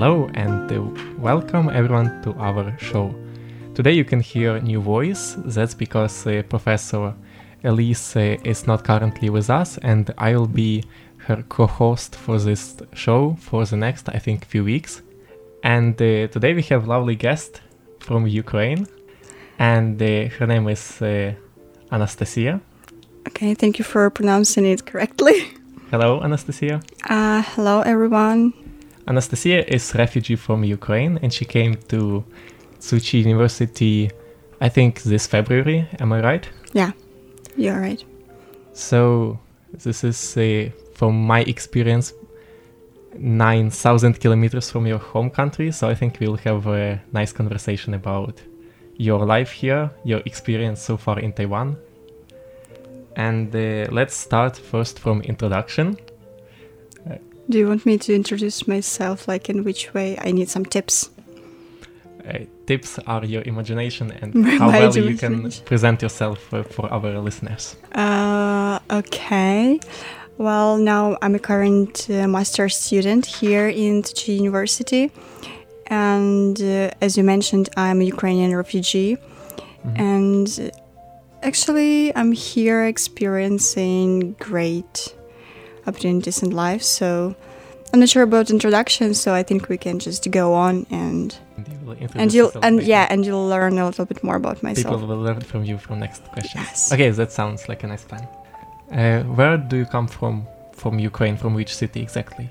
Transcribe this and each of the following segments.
Hello and uh, welcome everyone to our show. Today you can hear a new voice. That's because uh, Professor Elise uh, is not currently with us, and I will be her co-host for this show for the next, I think, few weeks. And uh, today we have lovely guest from Ukraine, and uh, her name is uh, Anastasiia. Okay, thank you for pronouncing it correctly. Hello, Anastasiia. Uh, hello, everyone. Anastasiia is refugee from Ukraine, and she came to Tzu Chi University, I think this February. Am I right? Yeah, you're right. So this is uh, from my experience, nine thousand kilometers from your home country. So I think we'll have a nice conversation about your life here, your experience so far in Taiwan. And uh, let's start first from introduction. Do you want me to introduce myself? Like, in which way? I need some tips. Uh, tips are your imagination and My how well you can present yourself uh, for our listeners. Uh, okay. Well, now I'm a current uh, master's student here in Tzu Chi University. And uh, as you mentioned, I'm a Ukrainian refugee. And uh, actually, I'm here experiencing great opportunities in life. So I'm not sure about introduction, so I think we can just go on and and you'll and yeah, and you'll learn a little bit more about myself. People will learn from you from next question. Yes. Okay, that sounds like a nice plan. Uh, where do you come from? From Ukraine? From which city exactly?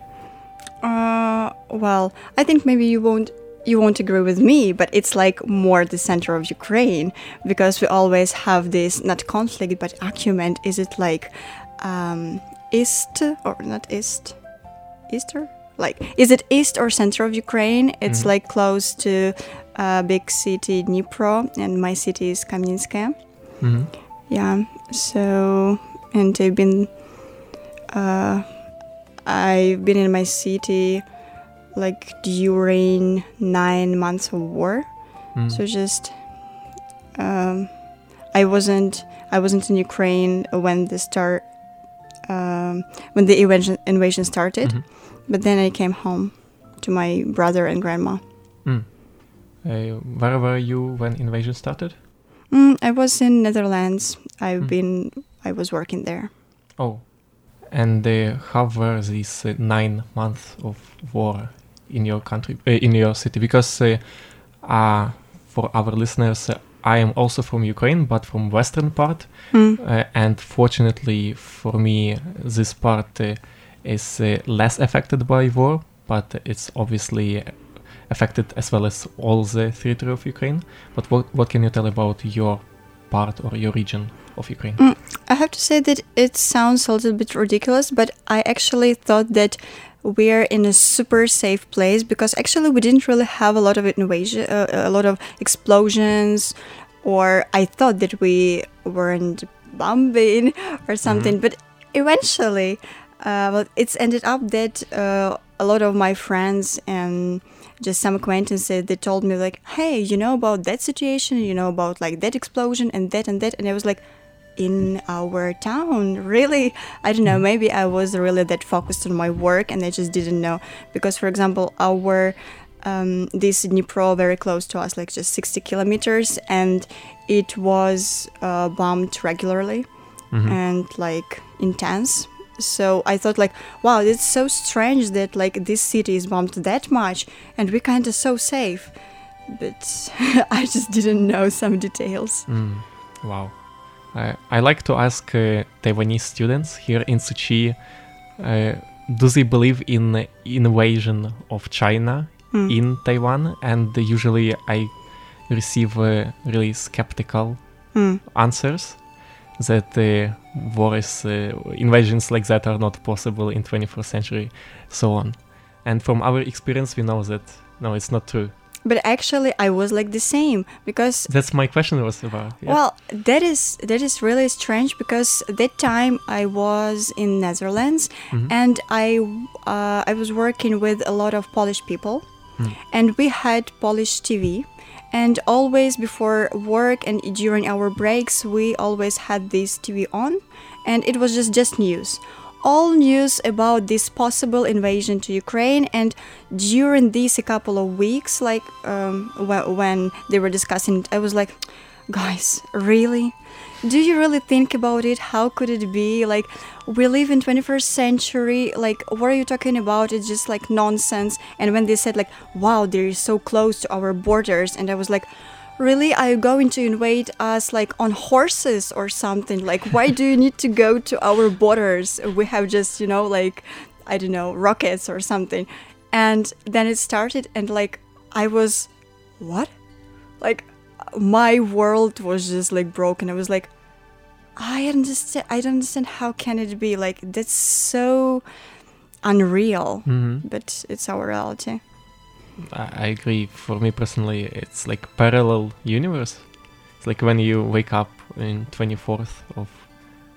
Uh, well, I think maybe you won't you won't agree with me, but it's like more the center of Ukraine because we always have this not conflict but argument. Is it like um, east or not east, easter? Like, is it east or center of Ukraine? It's Mhm. like close to a big city Dnipro, and my city is Kamianskaya. hmm Yeah. So, and I've been, uh, I've been in my city like during nine months of war. Mm. So just, um, I wasn't, I wasn't in Ukraine when the start, um, when the invasion invasion started, Mhm. but then I came home to my brother and grandma. Mm. Uh, where were you when invasion started? Mm, I was in Netherlands. I've Mm. been, I was working there. Oh, and uh, how were these uh, nine months of war in your country, uh, in your city? Because uh, uh, for our listeners, uh, I am also from Ukraine, but from western part, Mm. uh, and fortunately for me, this part uh, is uh, less affected by war, but it's obviously affected as well as all the theater of Ukraine. But what what can you tell about your part or your region of Ukraine? Mm, I have to say that it sounds a little bit ridiculous, but I actually thought that we're in a super safe place because actually we didn't really have a lot of invasion, uh, a lot of explosions, or I thought that we weren't bombing or something. Mhm. But eventually, uh, well, it's ended up that uh, a lot of my friends and just some acquaintances they told me like, "Hey, you know about that situation? You know about like that explosion and that and that?" And I was like, "In our town, really? I don't know. Maybe I was really that focused on my work and I just didn't know because, for example, our um, this Dnipro very close to us, like just 60 kilometers, and it was uh, bombed regularly Mhm. and like intense. So I thought like, wow, it's so strange that like this city is bombed that much, and we're kind of so safe. But I just didn't know some details. Mm, wow. I I like to ask uh, Taiwanese students here in Tzu Chi, uh, do they believe in the invasion of China Mm. in Taiwan? And usually I receive uh, really skeptical Mm. answers that uh, wars, uh, invasions like that are not possible in 21st century, so on. And from our experience, we know that no, it's not true. But actually, I was like the same because That's my question was about. yeah. Well, that is that is really strange because that time I was in Netherlands Mhm. and I uh, I was working with a lot of Polish people, Mm. and we had Polish TV, and always before work and during our breaks we always had this TV on, and it was just just news. All news about this possible invasion to Ukraine, and during these a couple of weeks, like um, wh- when they were discussing, it, I was like, guys really? Do you really think about it? How could it be? Like we live in 21st century like what are you talking about? It's just like nonsense. And when they said like wow they're so close to our borders and i was like really are you going to invade us like on horses or something. Like why do you need to go to our borders? We have just you know like i don't know rockets or something. And then it started and like i was what? Like my world was just like broken. I was like i understand i don't understand how can it be? Like that's so unreal. Mhm. but it's our reality I agree. For me personally, it's like parallel universe. It's like when you wake up in 24th of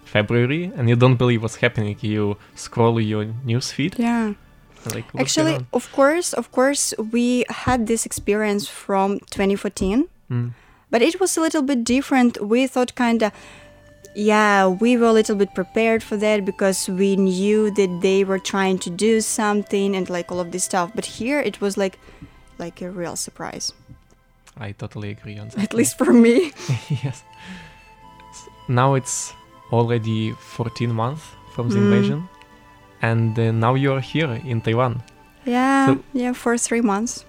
February and you don't believe what's happening. You scroll your news feed. yeah Like, actually of course of course we had this experience from 2014 Mm. but it was a little bit different we thought kind of yeah we were a little bit prepared for that because we knew that they were trying to do something and like all of this stuff but here it was like like a real surprise I totally agree on that. at least for me yes. Now it's already 14 months from the Mm. invasion, and uh, now you're here in Taiwan. yeah So- yeah for three months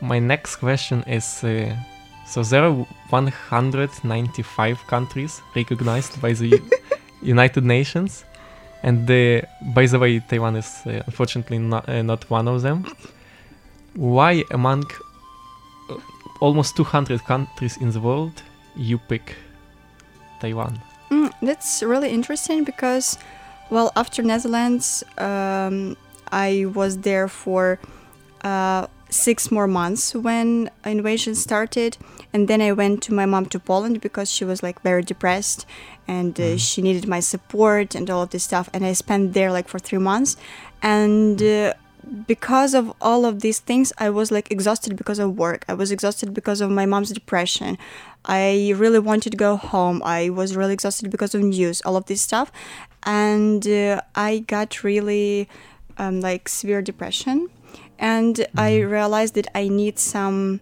My next question is uh, so there are 195 countries recognized by the United Nations, and uh, by the way, Taiwan is uh, unfortunately not, uh, not one of them. Why, among uh, almost 200 countries in the world, you pick Taiwan? Mm, that's really interesting because, well, after Netherlands, um, I was there for uh, six more months when invasion started, and then I went to my mom to Poland because she was like very depressed, and uh, she needed my support and all of this stuff, and I spent there like for three months, and. Uh, because of all of these things, I was like exhausted because of work. I was exhausted because of my mom's depression. I really wanted to go home. I was really exhausted because of news, all of this stuff. And uh, I got really um, like severe depression. And I mm-hmm. realized that I need some,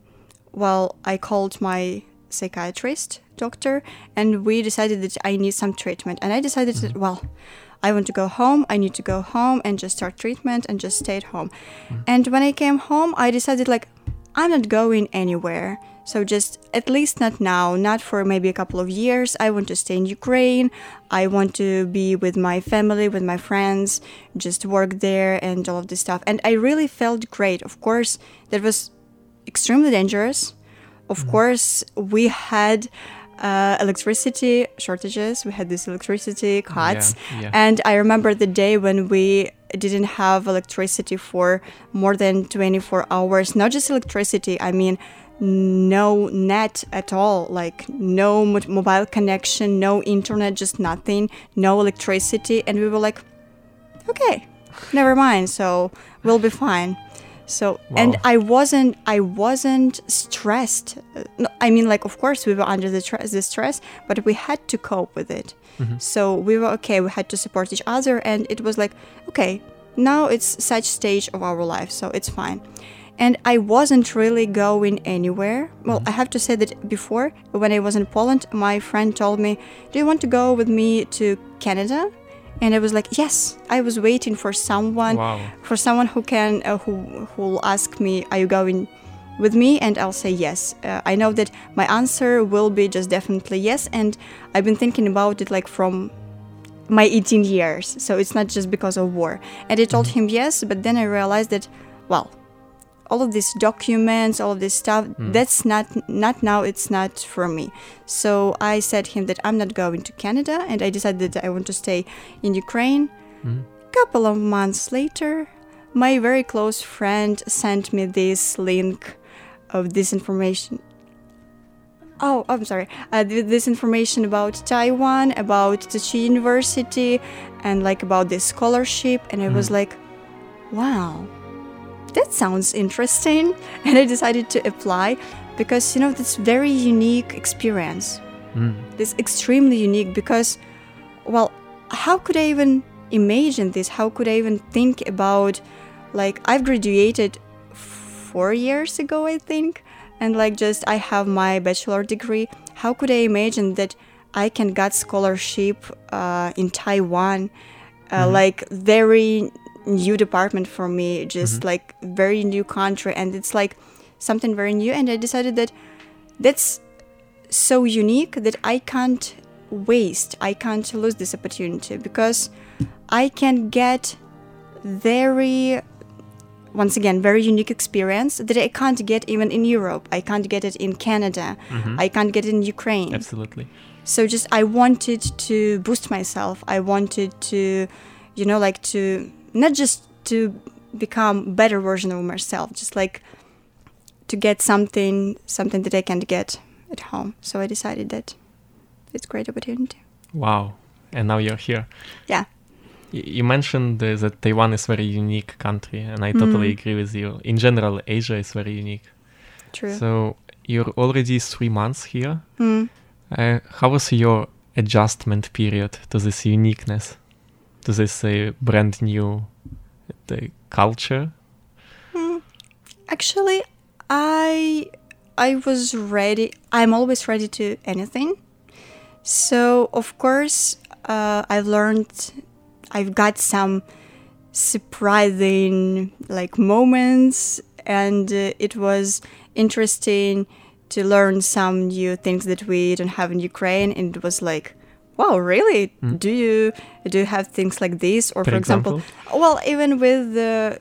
well, I called my psychiatrist, doctor, and we decided that I need some treatment. And I decided that, mm-hmm. well, I want to go home. I need to go home and just start treatment and just stay at home. Mm-hmm. And when I came home, I decided like I'm not going anywhere. So just at least not now, not for maybe a couple of years. I want to stay in Ukraine. I want to be with my family, with my friends, just work there and all of this stuff. And I really felt great. Of course, that was extremely dangerous. Of course, we had uh, electricity shortages. We had these electricity cuts, Yeah, yeah. and I remember the day when we didn't have electricity for more than 24 hours. Not just electricity, I mean no net at all, like no mo- mobile connection, no internet, just nothing, no electricity. And we were like, okay, never mind. So we'll be fine. So and I wasn't I wasn't stressed. No, I mean, like of course we were under the, tra- the stress, but we had to cope with it. Mhm. So we were okay. We had to support each other, and it was like okay, now it's such stage of our life, so it's fine. And I wasn't really going anywhere. Well, I have to say that before, when I was in Poland, my friend told me, "Do you want to go with me to Canada?" And I was like, "Yes." I was waiting for someone, Wow. for someone who can, uh, who will ask me, "Are you going with me?" And I'll say yes. Uh, I know that my answer will be just definitely yes. And I've been thinking about it like from my 18 years. So it's not just because of war. And I told him yes, but then I realized that, well, all of these documents, all of this stuff, Mm. that's not not now. It's not for me. So I said him that I'm not going to Canada, and I decided that I want to stay in Ukraine. A Couple of months later, my very close friend sent me this link of this information oh i'm sorry uh, this information about taiwan about Tzu Chi university and like about this scholarship and i was Mhm. like wow that sounds interesting and i decided to apply because you know this very unique experience Mm. this extremely unique because well how could i even imagine this how could i even think about like i've graduated four years ago i think and like just i have my bachelor degree how could i imagine that i can get scholarship uh, in taiwan uh, Mhm. like very new department for me just Mhm. like very new country and it's like something very new and i decided that that's so unique that I can't waste, I can't lose this opportunity because I can get very, once again, very unique experience that I can't get even in Europe. I can't get it in Canada. Mhm. I can't get it in Ukraine. Absolutely. So just I wanted to boost myself. I wanted to, you know, like to not just to become better version of myself, just like to get something something that I can't get at home. So I decided that it's a great opportunity. Wow. And now you're here. Yeah. You mentioned uh, that Taiwan is very unique country, and I totally Mm. agree with you. In general, Asia is very unique. True. So you're already three months here. Mm. Uh, how was your adjustment period to this uniqueness, to this say brand new uh, culture? Hmm. Actually, I I was ready. I'm always ready to anything. So of course, uh, I've learned. I've got some surprising like moments, and uh, it was interesting to learn some new things that we don't have in Ukraine. And it was like, wow, really? Mm. Do you do you have things like this? Or For for, example, example? well, even with the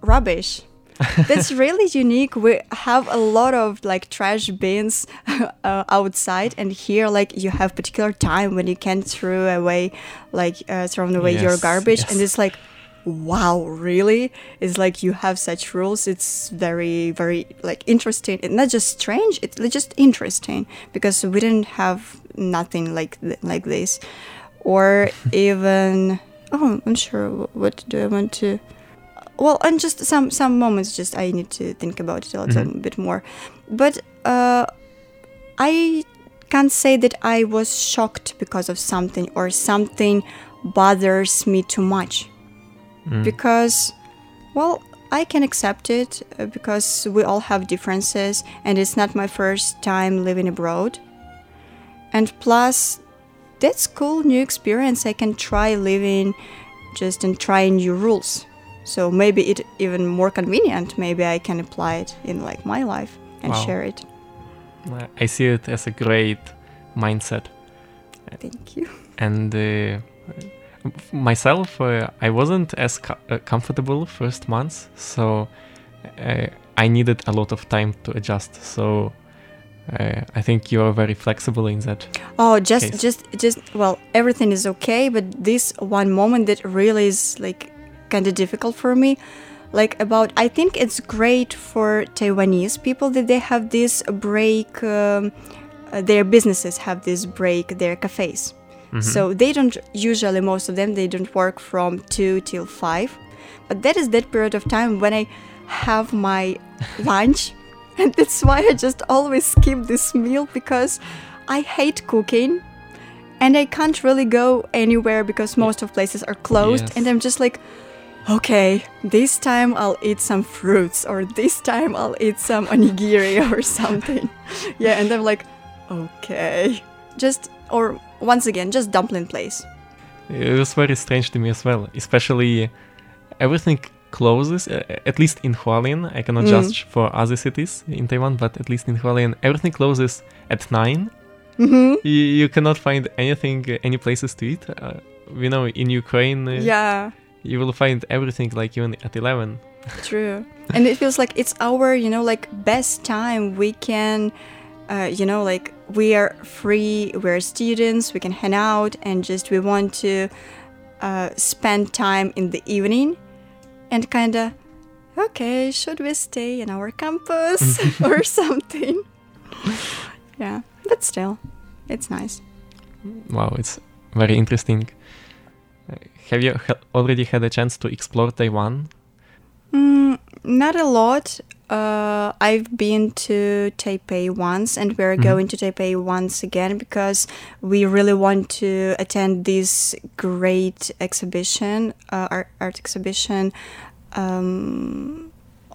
rubbish. That's really unique. We have a lot of like trash bins uh, outside, and here, like you have particular time when you can throw away, like uh, throw away your Yes, garbage, and it's like, wow, really? It's like you have such rules. It's very, very like interesting. It's not just strange. It's just interesting because we didn't have nothing like th- like this, or even oh, I'm sure. What do I want to? well and just some some moments just i need to think about it a little Mhm. bit more but uh i can't say that i was shocked because of something or something bothers me too much Mm. because well i can accept it uh, because we all have differences and it's not my first time living abroad and plus that's cool new experience i can try living just and try new rules so maybe it even more convenient maybe i can apply it in like my life and Wow. share it I see it as a great mindset. thank you And uh, myself, uh, I wasn't as co- uh, comfortable first months, so uh, I needed a lot of time to adjust. So uh, I think you are very flexible in that. oh just case. just just well everything is okay but this one moment that really is like kind of difficult for me like about I think it's great for Taiwanese people that they have this break. Um, uh, their businesses have this break. Their cafes. Mhm. So they don't usually most of them they don't work from two till five, but that is that period of time when I have my lunch, and that's why I just always skip this meal because I hate cooking, and I can't really go anywhere because most of places are closed, Yes. and I'm just like. Okay, this time I'll eat some fruits, or this time I'll eat some onigiri or something. yeah, and I'm like, okay. Just, or once again, just dumpling place. It was very strange to me as well, especially everything closes, uh, at least in Hualien. I cannot Mm. judge for other cities in Taiwan, but at least in Hualien, everything closes at 9. Mhm. You, you cannot find anything, uh, any places to eat. Uh, you know, in Ukraine, uh, Yeah. you will find everything like even at 11. True. And it feels like it's our, you know, like best time. We can, uh, you know, like we are free, we're students, we can hang out and just we want to uh, spend time in the evening and kind of, okay, should we stay in our campus or something? yeah, but still, it's nice. Wow, it's very interesting. Have you already had a chance to explore Taiwan? Mm, not a lot. Uh, I've been to Taipei once, and we're Mhm. going to Taipei once again because we really want to attend this great exhibition, uh, art, art exhibition. Um,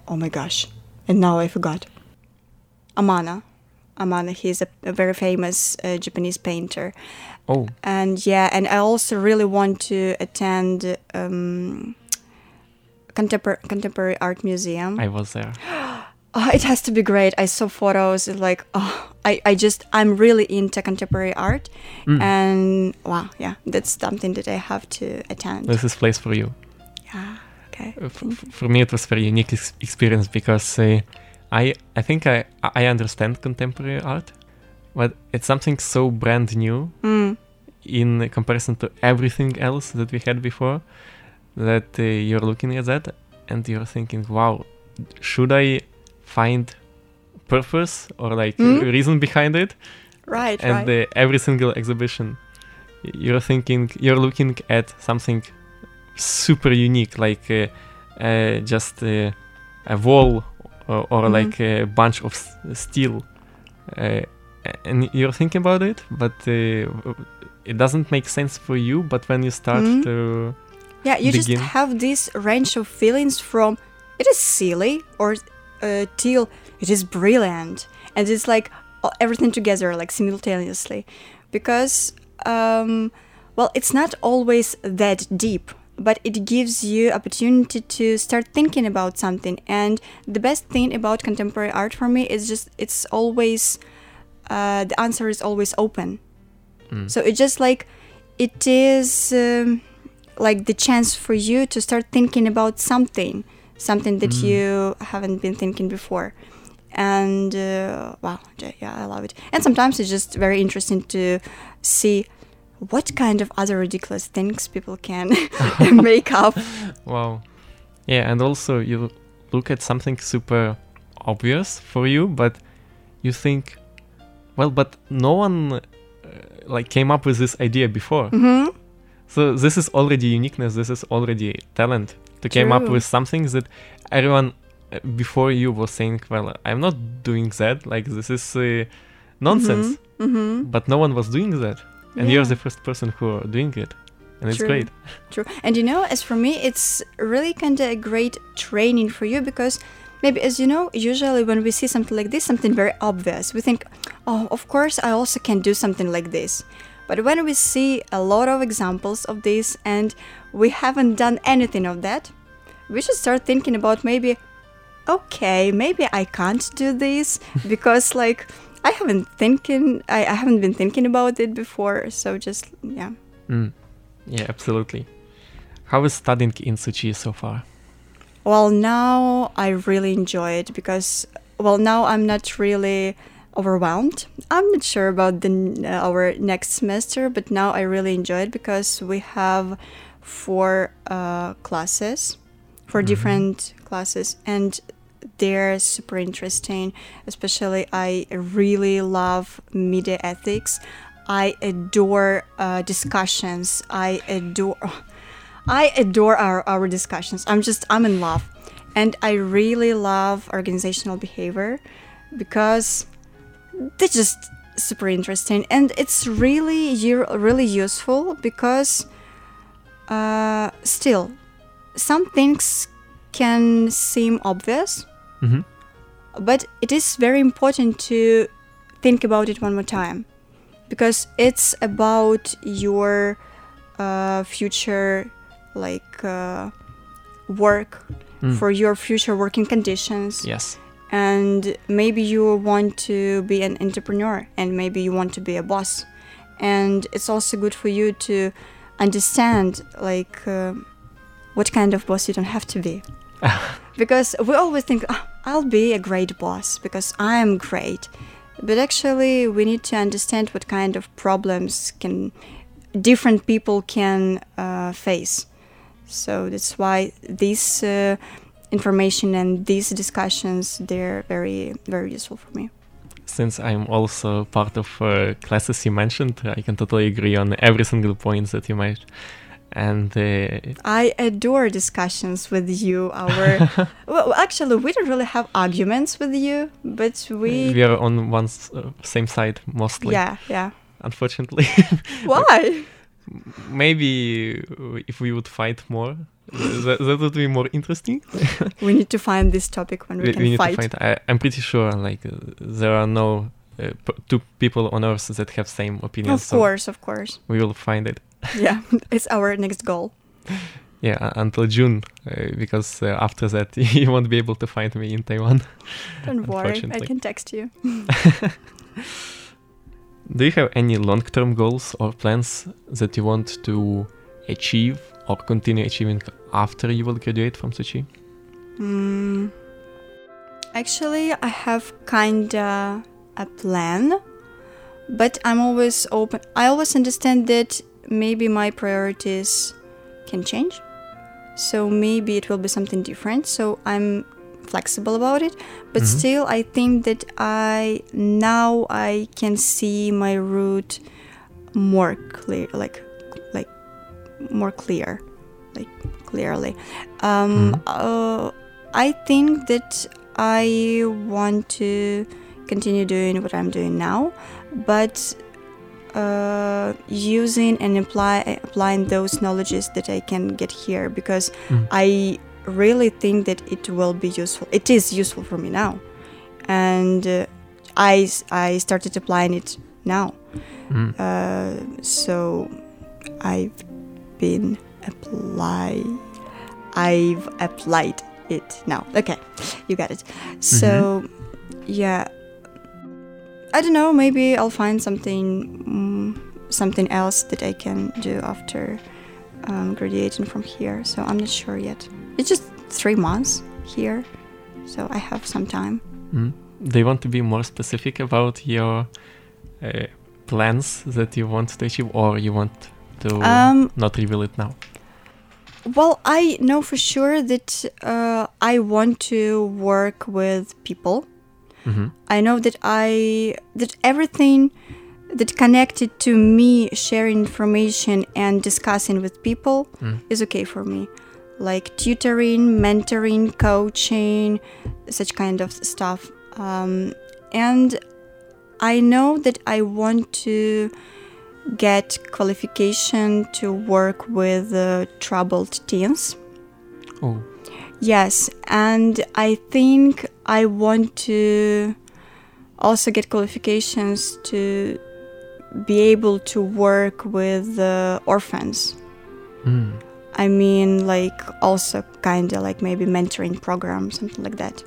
oh my gosh! And now I forgot. Amano, Amano. He's a, a very famous uh, Japanese painter. Oh. And yeah, and I also really want to attend. Um, Contempor- contemporary art museum. I was there. Oh, it has to be great. I saw photos. it's Like, oh, I, I just, I'm really into contemporary art, Mm. and wow, yeah, that's something that I have to attend. This is place for you. Yeah. Okay. Uh, f- f- for me, it was very unique ex- experience because uh, I I think I I understand contemporary art, but it's something so brand new Mm. in comparison to everything else that we had before. That uh, you're looking at that and you're thinking, wow, should I find purpose or like Mm. reason behind it? Right, and right. uh, every single exhibition you're thinking you're looking at something super unique like uh, uh, just uh, a wall or, or Mhm. like a bunch of s- steel uh, and you're thinking about it but uh, it doesn't make sense for you but when you start Mhm. to Yeah, you begin just have this range of feelings from it is silly or uh, till it is brilliant, and it's like everything together, like simultaneously, because um, well, it's not always that deep, but it gives you opportunity to start thinking about something. And the best thing about contemporary art for me is just it's always uh, the answer is always open. Mm. So it's just like it is um, like the chance for you to start thinking about something, something that Mm. you haven't been thinking before. And uh, wow, yeah, I love it. And sometimes it's just very interesting to see what kind of other ridiculous things people can make up. Wow. Yeah, and also you look at something super obvious for you, but you think, well, but no one uh, like came up with this idea before. Mhm. So this is already uniqueness. This is already talent to came up with something that everyone uh, before you was saying, well, I'm not doing that. Like this is uh, nonsense. Mhm, mhm. But no one was doing that, and Yeah. you're the first person who are doing it, and it's True. great. True. And you know, as for me, it's really kind of a great training for you because maybe, as you know, usually when we see something like this, something very obvious, we think, oh, of course, I also can do something like this. But when we see a lot of examples of this and we haven't done anything of that, we should start thinking about maybe, okay, maybe I can't do this because, like, I haven't thinking, I, I haven't been thinking about it before. So just yeah. Mm. Yeah, absolutely. How is studying in Tzu Chi so far? Well, now I really enjoy it because, well, now I'm not really overwhelmed. I'm not sure about the uh, our next semester, but now I really enjoy it because we have four uh, classes, for different classes, and they're super interesting. Especially, I really love media ethics. I adore uh, discussions. I adore. I adore our, our discussions. I'm just I'm in love, and I really love organizational behavior because they're just super interesting, and it's really really useful because uh, still some things can seem obvious, Mhm. but it is very important to think about it one more time because it's about your uh, future like uh, work Mm. for your future working conditions Yes. And maybe you want to be an entrepreneur and maybe you want to be a boss. And it's also good for you to understand like uh, what kind of boss you don't have to be. Because we always think "Ah, i'll be a great boss because i am great. But actually we need to understand what kind of problems can different people can uh, face. So that's why this uh, information and these discussions they're very very useful for me Since I'm also part of uh, classes you mentioned, I can totally agree on every single point that you made. And uh, I adore discussions with you. Our well, actually, we don't really have arguments with you, but we. we are on one uh, same side mostly. Yeah, yeah. Unfortunately. Why? Maybe if we would fight more, that, that would be more interesting. we need to find this topic when we, can need fight. to find. I, I'm pretty sure like uh, there are no uh, p- two people on Earth that have same opinions. Of so course, of course. We will find it. yeah, it's our next goal. Yeah, until June, uh, because uh, after that you won't be able to find me in Taiwan. Don't worry, I can text you. Do you have any long-term goals or plans that you want to achieve or continue achieving after you will graduate from Tzu Chi? Mm, actually, I have kinda a plan, but I'm always open. I always understand that maybe my priorities can change. So maybe it will be something different. So I'm flexible about it, but Mhm. still, I think that I now I can see my route more clear, like more clear, like clearly. Um, uh, I think that I want to continue doing what I'm doing now, but uh, using and apply applying those knowledges that I can get here because Mm. I really think that it will be useful. It is useful for me now, and uh, I started applying it now. Mm. Uh, so I've been apply. I've applied it now. Okay, you got it. So yeah, I don't know. Maybe I'll find something mm, something else that I can do after um, graduating from here. So I'm not sure yet. It's just three months here, so I have some time. Mm. Do you want to be more specific about your uh, plans that you want to achieve, or you want to Um, not reveal it now? Well, I know for sure that uh, I want to work with people. Mhm. I know that I that everything that connected to me sharing information and discussing with people Mm. is okay for me. Like tutoring, mentoring, coaching, such kind of stuff. Um, and I know that I want to get qualification to work with uh, troubled teens. Oh. Yes, and I think I want to also get qualifications to be able to work with uh, orphans. Mm. I mean, like also kind of like maybe mentoring program, something like that.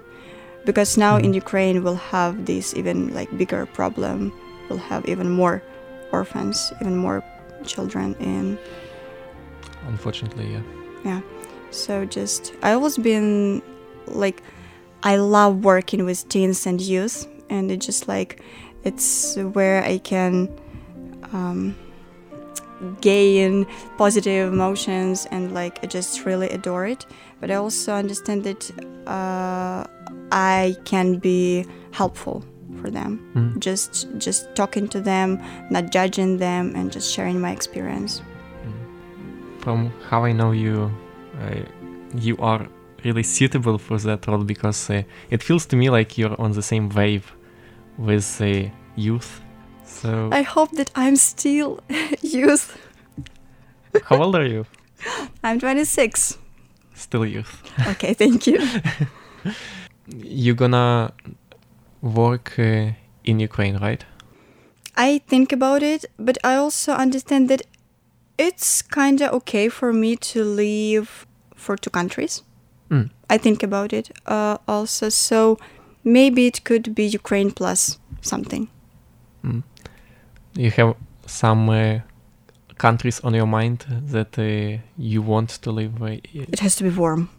Because now in Ukraine we'll have this even like bigger problem. We'll have even more orphans, even more children in Unfortunately, yeah. yeah. So just I always been like I love working with teens and youth and it just like it's where I can um gain positive emotions and like I just really adore it. But I also understand that uh, I can be helpful for them. Mm. Just just talking to them, not judging them, and just sharing my experience. From how I know you, uh, you are really suitable for that role because uh, it feels to me like you're on the same wave with uh, youth. So I hope that I'm still youth. how old are you? I'm 26. Still youth. Okay, thank you. You're gonna work uh, in Ukraine, right? I think about it, but I also understand that it's kind of okay for me to leave for two countries. Mm. I think about it uh, also. So maybe it could be Ukraine plus something. Mm. You have some uh, countries on your mind that uh, you want to live. Uh, It has to be warm.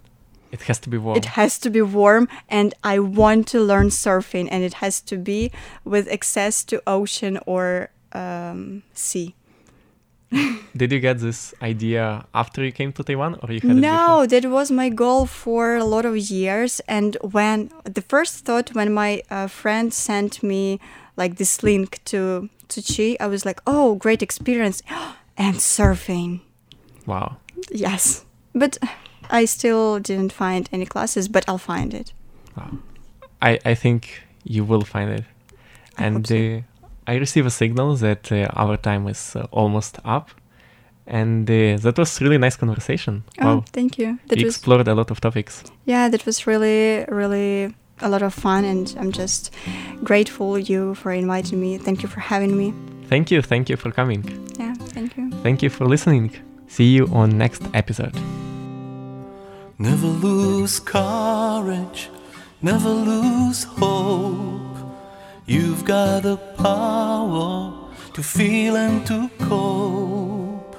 It has to be warm. It has to be warm, and I want to learn surfing, and it has to be with access to ocean or um, sea. Did you get this idea after you came to Taiwan, or you had it No, that was my goal for a lot of years. And when the first thought when my uh, friend sent me like this link to Tzu Chi, I was like, oh, great experience, and surfing. Wow. Yes, but I still didn't find any classes, but I'll find it. I, I think you will find it. I and so. uh, I receive a signal that uh, our time is uh, almost up. And uh, that was really nice conversation. Oh, wow. thank you. That we was explored a lot of topics. yeah, that was really really a lot of fun, and I'm just grateful you for inviting me. Thank you for having me. Thank you, thank you for coming. Yeah, thank you. Thank you for listening. See you on next episode. Never lose courage, never lose hope. You've got the power to feel and to cope.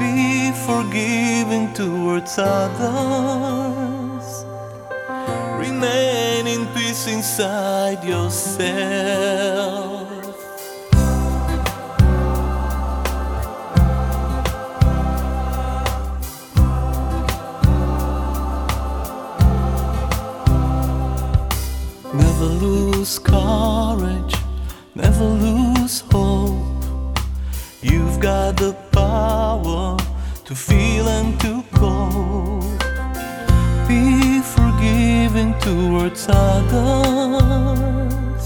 Be forgiving towards others. Remain in peace inside yourself. Never lose courage, never lose hope. You've got the power to feel and to cope. Be forgiving towards others.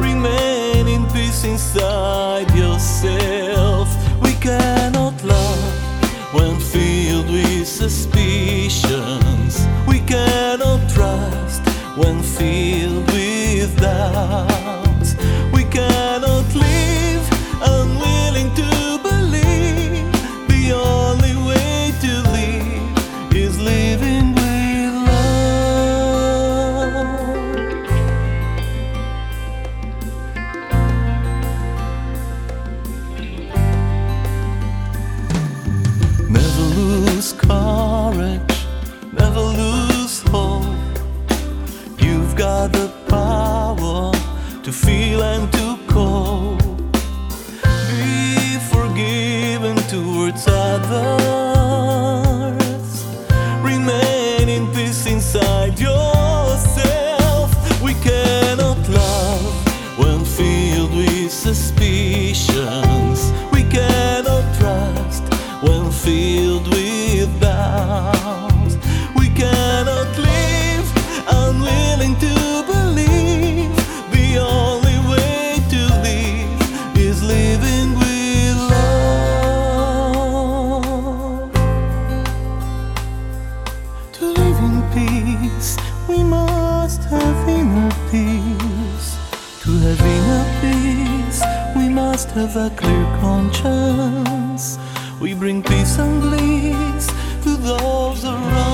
Remain in peace inside yourself. We cannot love when filled with suspicions. We cannot filled with doubts. Have a clear conscience. We bring peace and bliss to those around